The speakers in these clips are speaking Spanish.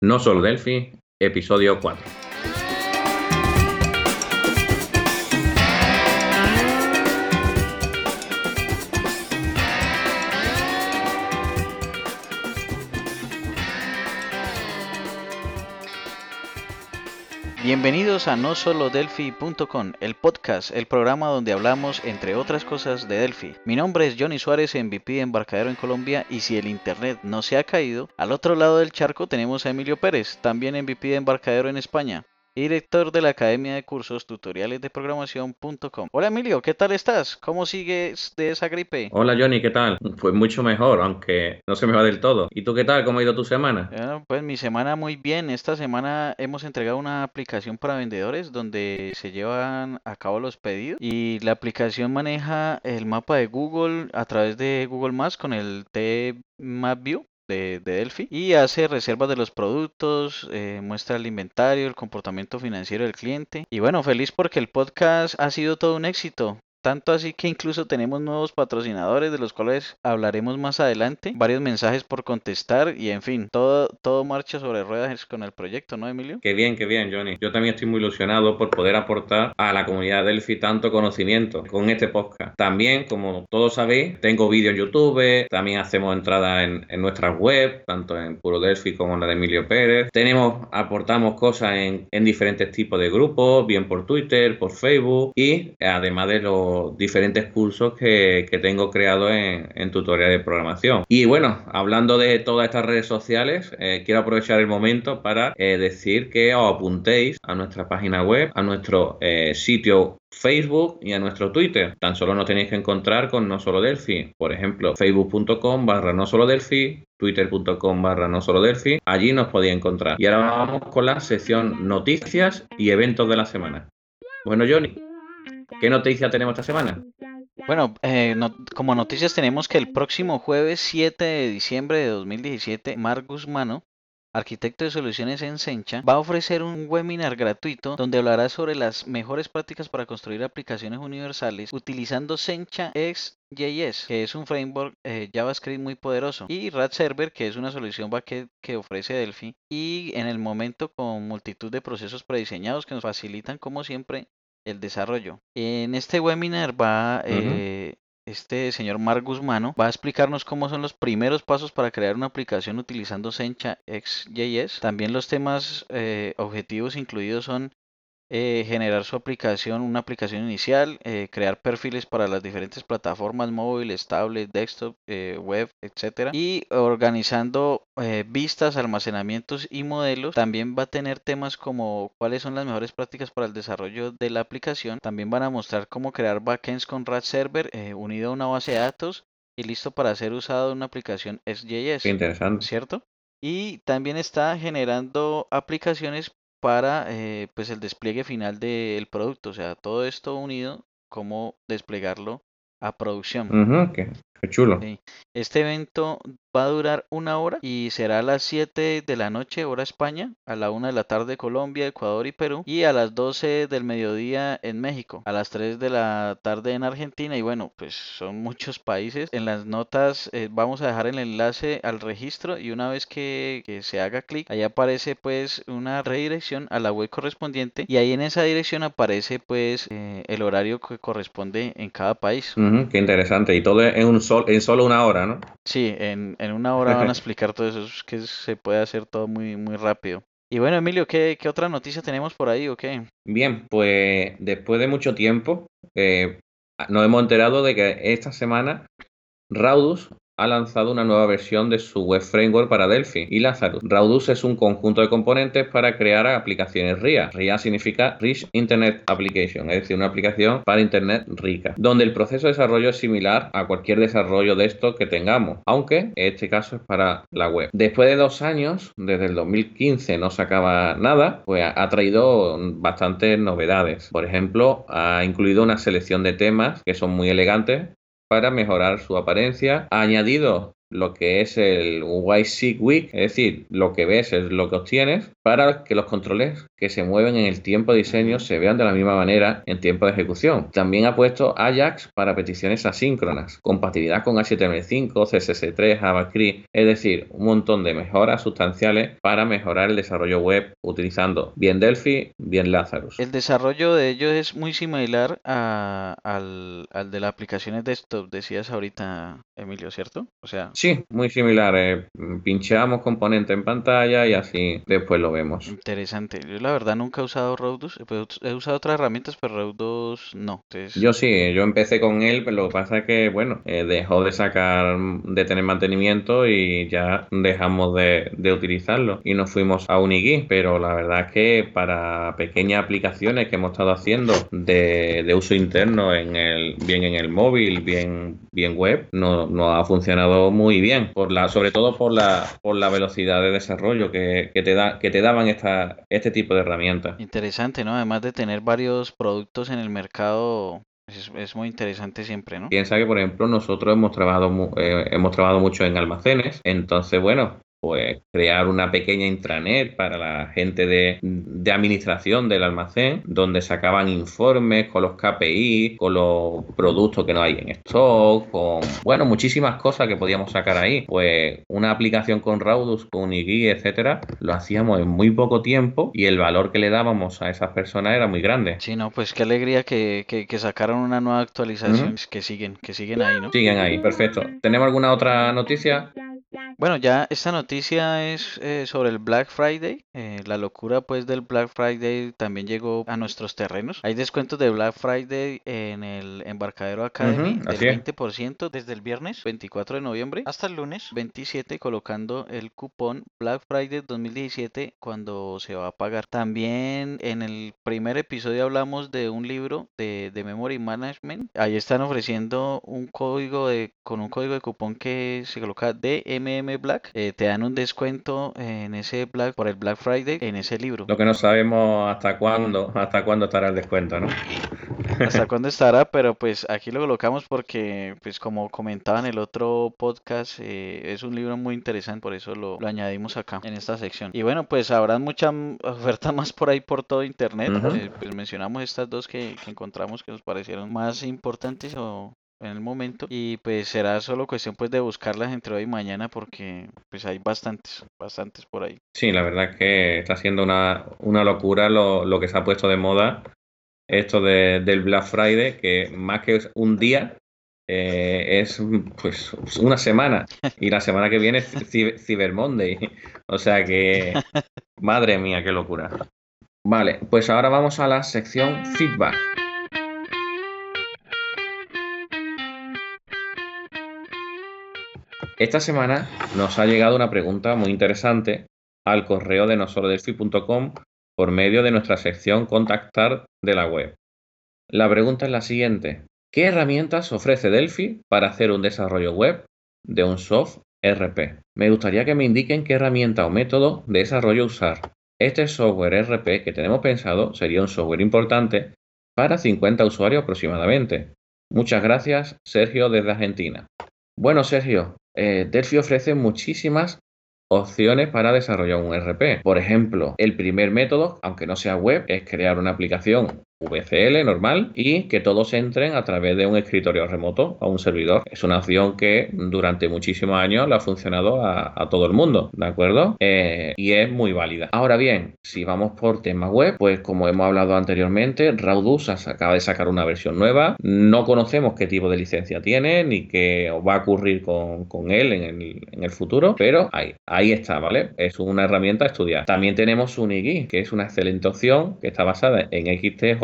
No solo Delphi, episodio 4. Bienvenidos a no solo el podcast, el programa donde hablamos, entre otras cosas, de Delphi. Mi nombre es Johnny Suárez, MVP de Embarcadero en Colombia, y si el internet no se ha caído, al otro lado del charco tenemos a Emilio Pérez, también MVP de Embarcadero en España director de la Academia de Cursos Tutoriales de Programación.com. Hola Emilio, ¿qué tal estás? ¿Cómo sigues de esa gripe? Hola Johnny, ¿qué tal? Pues mucho mejor, aunque no se me va del todo. ¿Y tú qué tal? ¿Cómo ha ido tu semana? pues mi semana muy bien. Esta semana hemos entregado una aplicación para vendedores donde se llevan a cabo los pedidos y la aplicación maneja el mapa de Google a través de Google Maps con el T-Map View de, Delphi y hace reservas de los productos, eh, muestra el inventario, el comportamiento financiero del cliente. Y bueno, feliz porque el podcast ha sido todo un éxito. Tanto así que incluso tenemos nuevos patrocinadores de los cuales hablaremos más adelante, varios mensajes por contestar y en fin, todo, todo marcha sobre ruedas con el proyecto, ¿no, Emilio? Qué bien, qué bien, Johnny. Yo también estoy muy ilusionado por poder aportar a la comunidad Delphi tanto conocimiento con este podcast. También, como todos sabéis, tengo vídeo en YouTube, también hacemos entradas en, en nuestra web, tanto en Puro Delphi como en la de Emilio Pérez. Tenemos, aportamos cosas en, en diferentes tipos de grupos, bien por Twitter, por Facebook y además de los diferentes cursos que, tengo creados en, tutorial de programación. Y bueno, hablando de todas estas redes sociales, eh, quiero aprovechar el momento para eh, decir que os apuntéis a nuestra página web, a nuestro eh, sitio Facebook y a nuestro Twitter. Tan solo nos tenéis que encontrar con No Solo Delphi. Por ejemplo, facebook.com barra No Solo Delphi, twitter.com barra No Solo Delphi. Allí nos podéis encontrar. Y ahora vamos con la sección noticias y eventos de la semana. Bueno, Johnny, ¿Qué noticia tenemos esta semana? Bueno, eh, como noticias tenemos que el próximo jueves 7 de diciembre de 2017, Mark Guzmano, arquitecto de soluciones en Sencha, va a ofrecer un webinar gratuito donde hablará sobre las mejores prácticas para construir aplicaciones universales utilizando Sencha XJS, que es un framework eh, JavaScript muy poderoso, y Rat Server, que es una solución backend que ofrece Delphi, y en el momento con multitud de procesos prediseñados que nos facilitan, como siempre, el desarrollo. En este webinar va eh, este señor Mark Guzmano, va a explicarnos cómo son los primeros pasos para crear una aplicación utilizando Sencha XJS. También los temas eh, objetivos incluidos son eh, generar su aplicación, una aplicación inicial, eh, crear perfiles para las diferentes plataformas móviles, tablet, desktop, eh, web, etcétera, y organizando vistas, almacenamientos y modelos. También va a tener temas como cuáles son las mejores prácticas para el desarrollo de la aplicación. También van a mostrar cómo crear backends con Rat Server unido a una base de datos y listo para ser usado en una aplicación SJS. Interesante. ¿Cierto? Y también está generando aplicaciones para eh, pues el despliegue final del producto. O sea, todo esto unido, cómo desplegarlo a producción. Qué chulo. Este evento va a durar una hora y será a las 7 de la noche, hora España, a la 1 de la tarde Colombia, Ecuador y Perú, y a las 12 del mediodía en México, a las 3 de la tarde en Argentina, y bueno, pues son muchos países. En las notas eh, vamos a dejar el enlace al registro y una vez que, se haga clic, ahí aparece pues una redirección a la web correspondiente y ahí en esa dirección aparece pues eh, el horario que corresponde en cada país. qué interesante, y todo en un en solo una hora, ¿no? Sí, en, una hora van a explicar todo eso, es que se puede hacer todo muy, muy rápido. Y bueno, Emilio, ¿qué, ¿qué, otra noticia tenemos por ahí o qué? Bien, pues después de mucho tiempo, eh, nos hemos enterado de que esta semana Raudus ha lanzado una nueva versión de su web framework para Delphi y Lazarus. Raudus es un conjunto de componentes para crear aplicaciones RIA. RIA significa Rich Internet Application, es decir, una aplicación para Internet rica, donde el proceso de desarrollo es similar a cualquier desarrollo de esto que tengamos, aunque en este caso es para la web. Después de dos años, desde el 2015 no sacaba nada, pues ha traído bastantes novedades. Por ejemplo, ha incluido una selección de temas que son muy elegantes para mejorar su apariencia. Añadido lo que es el YSIG Week, es decir, lo que ves es lo que obtienes, para que los controles que se mueven en el tiempo de diseño se vean de la misma manera en tiempo de ejecución. También ha puesto Ajax para peticiones asíncronas, compatibilidad con HTML5, CSS3, JavaScript, es decir, un montón de mejoras sustanciales para mejorar el desarrollo web utilizando bien Delphi, bien Lazarus. El desarrollo de ellos es muy similar al, al de las aplicaciones desktop, decías ahorita, Emilio, ¿cierto? O sea, sí, muy similar. Eh, pinchamos componente en pantalla y así después lo vemos. Interesante. Yo la verdad nunca he usado Rodus. He usado otras herramientas, pero Rodus no. Yo sí, yo empecé con él, pero lo que pasa es que, bueno, eh, dejó de sacar, de tener mantenimiento y ya dejamos de, utilizarlo y nos fuimos a Unigui. Pero la verdad es que para pequeñas aplicaciones que hemos estado haciendo de, de uso interno en el, bien en el móvil, bien, bien web, no, no ha funcionado muy bien, por la, sobre todo por la, por la velocidad de desarrollo que, te, da, que te daban esta, este tipo de herramientas. Interesante, ¿no? Además de tener varios productos en el mercado, es, muy interesante siempre, ¿no? Piensa que, por ejemplo, nosotros hemos trabajado, eh, hemos trabajado mucho en almacenes, entonces, bueno, pues crear una pequeña intranet para la gente de, administración del almacén, donde sacaban informes con los KPI, con los productos que no hay en stock, con, bueno, muchísimas cosas que podíamos sacar ahí. Pues una aplicación con Raudus, con Unigui, etcétera, lo hacíamos en muy poco tiempo y el valor que le dábamos a esas personas era muy grande. Sí, no, pues qué alegría que, que, sacaron una nueva actualización, que siguen, que siguen ahí, ¿no? Siguen ahí, perfecto. ¿Tenemos alguna otra noticia? Bueno, ya esta noticia es eh, sobre el Black Friday. Eh, la locura pues del Black Friday también llegó a nuestros terrenos. Hay descuentos de Black Friday en el embarcadero Academy del 20% desde el viernes 24 de noviembre hasta el lunes 27 colocando el cupón Black Friday 2017 cuando se va a pagar. También en el primer episodio hablamos de un libro de, de Memory Management. Ahí están ofreciendo un código de con un código de cupón que se coloca DMM Black. Eh, te dan un descuento en ese Black por el Black Friday en ese libro. Lo que no sabemos hasta cuándo, hasta cuándo estará el descuento, ¿no? hasta cuándo estará, pero pues aquí lo colocamos porque, pues como comentaba en el otro podcast, eh, es un libro muy interesante, por eso lo, añadimos acá en esta sección. Y bueno, pues habrá mucha oferta más por ahí por todo internet. Eh, pues mencionamos estas dos que, que encontramos que nos parecieron más importantes o en el momento y pues será solo cuestión pues de buscarlas entre hoy y mañana porque pues hay bastantes, bastantes por ahí. Sí, la verdad es que está siendo una, una locura lo, lo, que se ha puesto de moda esto de, del Black Friday, que más que un día eh, es pues una semana y la semana que viene es Cyber Monday. O sea que, madre mía, qué locura. Vale, pues ahora vamos a la sección feedback. Esta semana nos ha llegado una pregunta muy interesante al correo de nosorodelphi.com por medio de nuestra sección Contactar de la web. La pregunta es la siguiente. ¿Qué herramientas ofrece Delphi para hacer un desarrollo web de un software RP? Me gustaría que me indiquen qué herramienta o método de desarrollo usar. Este software RP que tenemos pensado sería un software importante para 50 usuarios aproximadamente. Muchas gracias, Sergio desde Argentina. Bueno, Sergio, eh, Delphi ofrece muchísimas opciones para desarrollar un RP. Por ejemplo, el primer método, aunque no sea web, es crear una aplicación VCL normal y que todos entren a través de un escritorio remoto a un servidor. Es una opción que durante muchísimos años le ha funcionado a, todo el mundo, ¿de acuerdo? Eh, y es muy válida. Ahora bien, si vamos por tema web, pues como hemos hablado anteriormente, Raudus acaba de sacar una versión nueva. No conocemos qué tipo de licencia tiene ni qué va a ocurrir con, él en el, futuro, pero ahí, ahí está, ¿vale? Es una herramienta a estudiar. También tenemos Unigui, que es una excelente opción que está basada en XT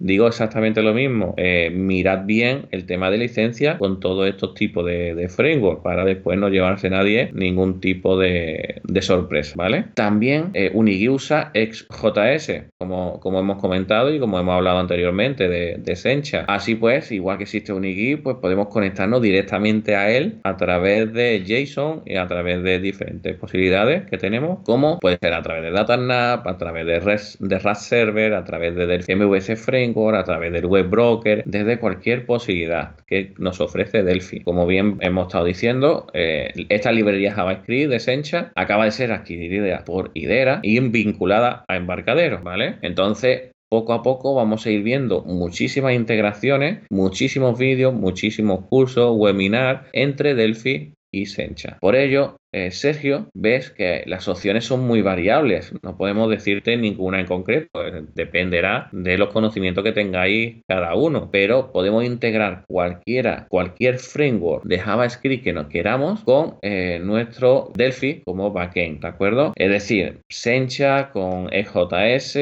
Digo exactamente lo mismo. Eh, mirad bien el tema de licencia con todos estos tipos de, framework para después no llevarse nadie ningún tipo de, sorpresa, ¿vale? También eh, Unigui usa XJS, como, como hemos comentado y como hemos hablado anteriormente de, de Sencha. Así pues, igual que existe Unigui, pues podemos conectarnos directamente a él a través de JSON y a través de diferentes posibilidades que tenemos, como puede ser a través de DataNav, a través de REST, de RAS Server, a través de Delphi ese framework, a través del web broker, desde cualquier posibilidad que nos ofrece Delphi. Como bien hemos estado diciendo, eh, esta librería JavaScript de Sencha acaba de ser adquirida por Idera y vinculada a Embarcadero, ¿vale? Entonces, poco a poco vamos a ir viendo muchísimas integraciones, muchísimos vídeos, muchísimos cursos, webinar entre Delphi y Sencha. Por ello, eh, Sergio, ves que las opciones son muy variables. No podemos decirte ninguna en concreto. Eh, dependerá de los conocimientos que tengáis cada uno. Pero podemos integrar cualquiera, cualquier framework de JavaScript que nos queramos con eh, nuestro Delphi como backend, ¿de acuerdo? Es decir, Sencha con EJS,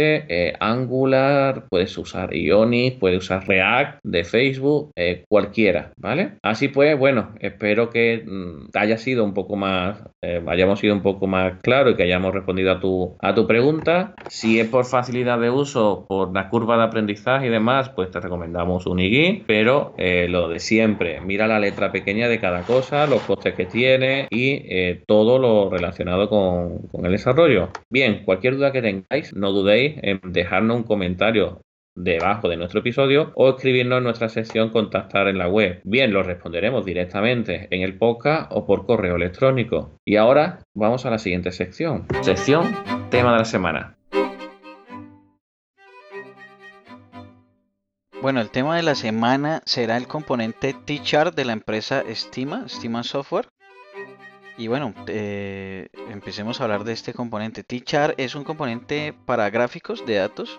Angular, puedes usar Ionic, puedes usar React de Facebook, cualquiera, ¿vale? Así pues, bueno, espero que mm, haya sido un poco más eh, hayamos sido un poco más claro y que hayamos respondido a tu, a tu pregunta. Si es por facilidad de uso, por la curva de aprendizaje y demás, pues te recomendamos un IGI, pero eh, lo de siempre, mira la letra pequeña de cada cosa, los costes que tiene y eh, todo lo relacionado con, con el desarrollo. Bien, cualquier duda que tengáis, no dudéis en dejarnos un comentario debajo de nuestro episodio o escribirnos en nuestra sección contactar en la web. Bien, lo responderemos directamente en el podcast o por correo electrónico. Y ahora vamos a la siguiente sección. Sección tema de la semana. Bueno, el tema de la semana será el componente T-Chart de la empresa Estima, Estima Software. Y bueno, eh, empecemos a hablar de este componente. T-Chart es un componente para gráficos de datos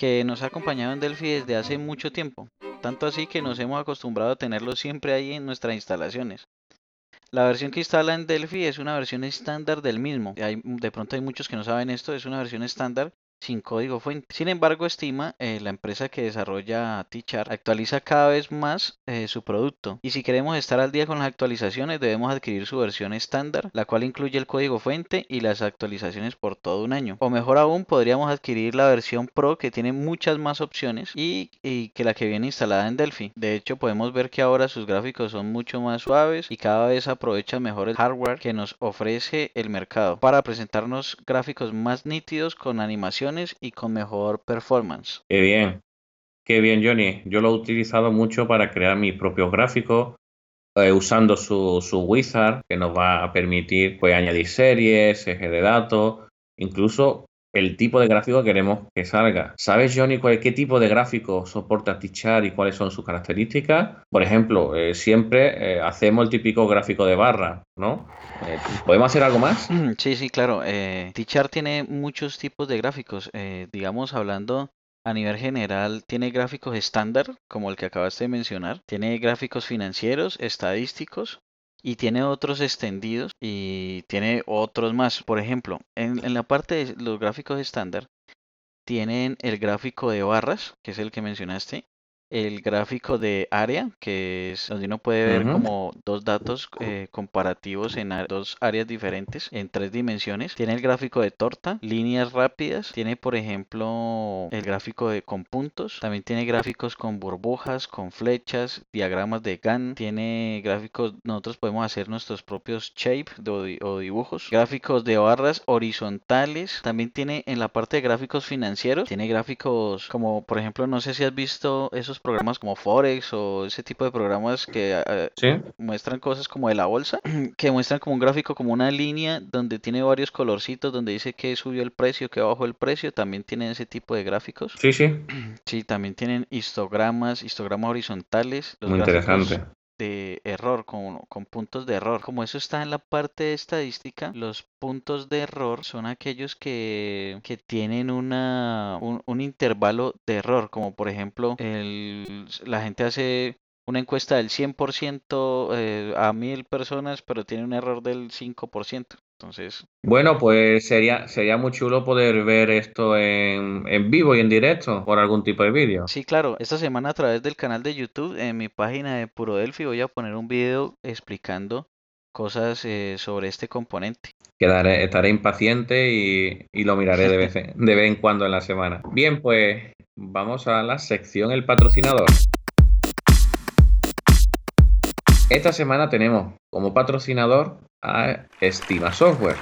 que nos ha acompañado en Delphi desde hace mucho tiempo, tanto así que nos hemos acostumbrado a tenerlo siempre ahí en nuestras instalaciones. La versión que instala en Delphi es una versión estándar del mismo. de pronto hay muchos que no saben esto, es una versión estándar sin código fuente. Sin embargo, Estima, eh, la empresa que desarrolla T-Chart, actualiza cada vez más eh, su producto. Y si queremos estar al día con las actualizaciones, debemos adquirir su versión estándar, la cual incluye el código fuente y las actualizaciones por todo un año. O mejor aún, podríamos adquirir la versión Pro que tiene muchas más opciones y, y que la que viene instalada en Delphi. De hecho, podemos ver que ahora sus gráficos son mucho más suaves y cada vez aprovecha mejor el hardware que nos ofrece el mercado para presentarnos gráficos más nítidos con animación y con mejor performance. Qué bien, qué bien Johnny. Yo lo he utilizado mucho para crear mis propios gráficos eh, usando su, su, wizard que nos va a permitir pues, añadir series, ejes de datos, incluso el tipo de gráfico que queremos que salga. ¿Sabes, Johnny, cuál, qué tipo de gráfico soporta Tichar y cuáles son sus características? Por ejemplo, eh, siempre eh, hacemos el típico gráfico de barra, ¿no? Eh, ¿Podemos hacer algo más? Sí, sí, claro. Tichar tiene muchos tipos de gráficos. digamos, hablando a nivel general, tiene gráficos estándar, como el que acabaste de mencionar. Tiene gráficos financieros, estadísticos, y tiene otros extendidos y tiene otros más. Por ejemplo, en, la parte de los gráficos estándar, tienen el gráfico de barras, que es el que mencionaste, el gráfico de área, que es donde uno puede ver como dos datos eh, comparativos en dos áreas diferentes en tres dimensiones. Tiene el gráfico de torta, líneas rápidas, tiene por ejemplo el gráfico de con puntos, también tiene gráficos con burbujas, con flechas, diagramas de GAN, tiene gráficos, nosotros podemos hacer nuestros propios shape o dibujos, gráficos de barras horizontales, también tiene en la parte de gráficos financieros, tiene gráficos como por ejemplo, no sé si has visto esos programas como Forex o ese tipo de programas que eh, muestran cosas como de la bolsa, que muestran como un gráfico, como una línea donde tiene varios colorcitos, donde dice que subió el precio, que bajó el precio, también tienen ese tipo de gráficos. Sí, sí. Sí, también tienen histogramas, histogramas horizontales. Muy interesante de error, con, con, puntos de error. Como eso está en la parte de estadística, los puntos de error son aquellos que, que tienen una, un, intervalo de error, como por ejemplo el, la gente hace una encuesta del 100% eh, a mil personas, pero tiene un error del 5%. Entonces. Bueno, pues sería, sería muy chulo poder ver esto en, en vivo y en directo por algún tipo de vídeo. Sí, claro. Esta semana a través del canal de YouTube, en mi página de Puro Delphi, voy a poner un video explicando cosas eh, sobre este componente. Quedaré, estaré impaciente y, y lo miraré de vez, de vez en cuando en la semana. Bien, pues vamos a la sección El patrocinador. Esta semana tenemos como patrocinador a Estima Software.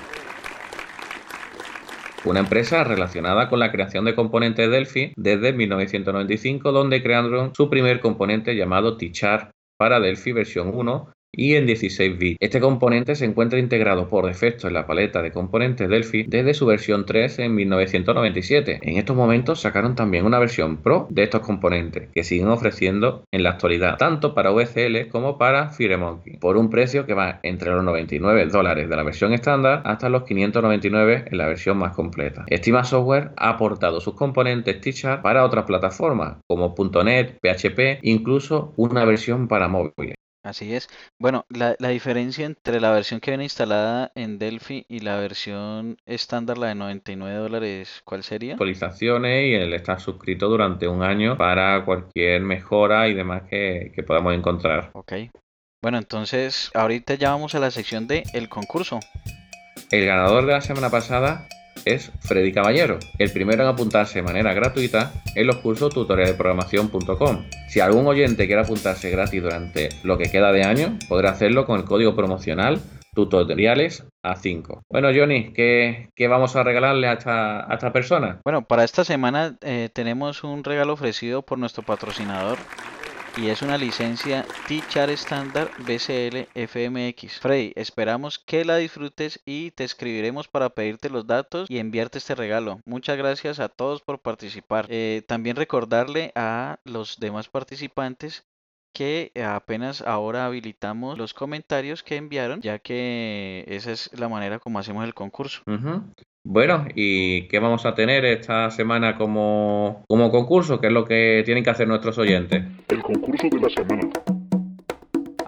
una empresa relacionada con la creación de componentes Delphi desde 1995, donde crearon su primer componente llamado Tichar para Delphi versión 1 y en 16 bits. Este componente se encuentra integrado por defecto en la paleta de componentes Delphi desde su versión 3 en 1997. En estos momentos sacaron también una versión Pro de estos componentes que siguen ofreciendo en la actualidad, tanto para VCL como para FireMonkey, por un precio que va entre los 99 dólares de la versión estándar hasta los 599 en la versión más completa. Estima Software ha aportado sus componentes T-Sharp para otras plataformas como .NET, PHP, incluso una versión para móviles. Así es. Bueno, la, la diferencia entre la versión que viene instalada en Delphi y la versión estándar, la de 99 dólares, ¿cuál sería? Actualizaciones y el estar suscrito durante un año para cualquier mejora y demás que, que podamos encontrar. Ok. Bueno, entonces ahorita ya vamos a la sección de el concurso. El ganador de la semana pasada es Freddy Caballero, el primero en apuntarse de manera gratuita en los cursos tutorialdeprogramación.com. Si algún oyente quiere apuntarse gratis durante lo que queda de año, podrá hacerlo con el código promocional tutoriales a 5. Bueno, Johnny, ¿qué, ¿qué, vamos a regalarle a esta, a esta persona? Bueno, para esta semana eh, tenemos un regalo ofrecido por nuestro patrocinador y es una licencia T-Char estándar BCL FMX. Frey, esperamos que la disfrutes y te escribiremos para pedirte los datos y enviarte este regalo. Muchas gracias a todos por participar. Eh, también recordarle a los demás participantes que apenas ahora habilitamos los comentarios que enviaron, ya que esa es la manera como hacemos el concurso. Bueno, ¿y qué vamos a tener esta semana como, como concurso? ¿Qué es lo que tienen que hacer nuestros oyentes? El concurso de la semana.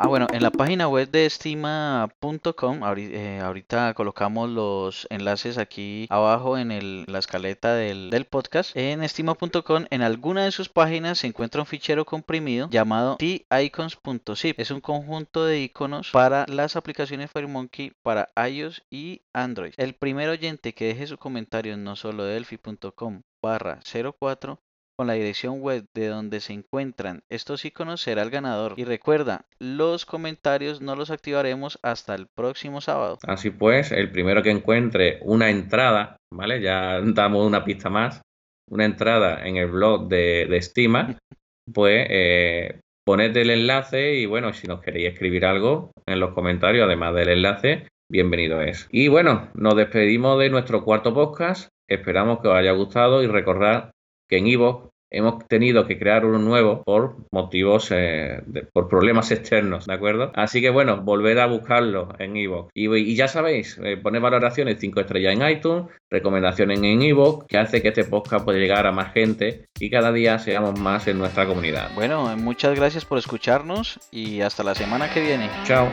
Ah, bueno, en la página web de estima.com, eh, ahorita colocamos los enlaces aquí abajo en la escaleta del, del podcast. En estima.com, en alguna de sus páginas se encuentra un fichero comprimido llamado ticons.zip. Es un conjunto de iconos para las aplicaciones FireMonkey para iOS y Android. El primer oyente que deje su comentario en no solo delphi.com barra 04 con la dirección web de donde se encuentran estos iconos será el ganador. Y recuerda, los comentarios no los activaremos hasta el próximo sábado. Así pues, el primero que encuentre una entrada, ¿vale? Ya damos una pista más, una entrada en el blog de, de Estima, pues eh, poned el enlace y bueno, si nos queréis escribir algo en los comentarios, además del enlace, bienvenido es. Y bueno, nos despedimos de nuestro cuarto podcast. Esperamos que os haya gustado y recordad que en Ivo hemos tenido que crear uno nuevo por motivos, eh, de, por problemas externos, ¿de acuerdo? Así que bueno, volver a buscarlo en Evox. Y, y, ya sabéis, eh, poner valoraciones 5 estrellas en iTunes, recomendaciones en Evox, que hace que este podcast pueda llegar a más gente y cada día seamos más en nuestra comunidad. Bueno, muchas gracias por escucharnos y hasta la semana que viene. Chao.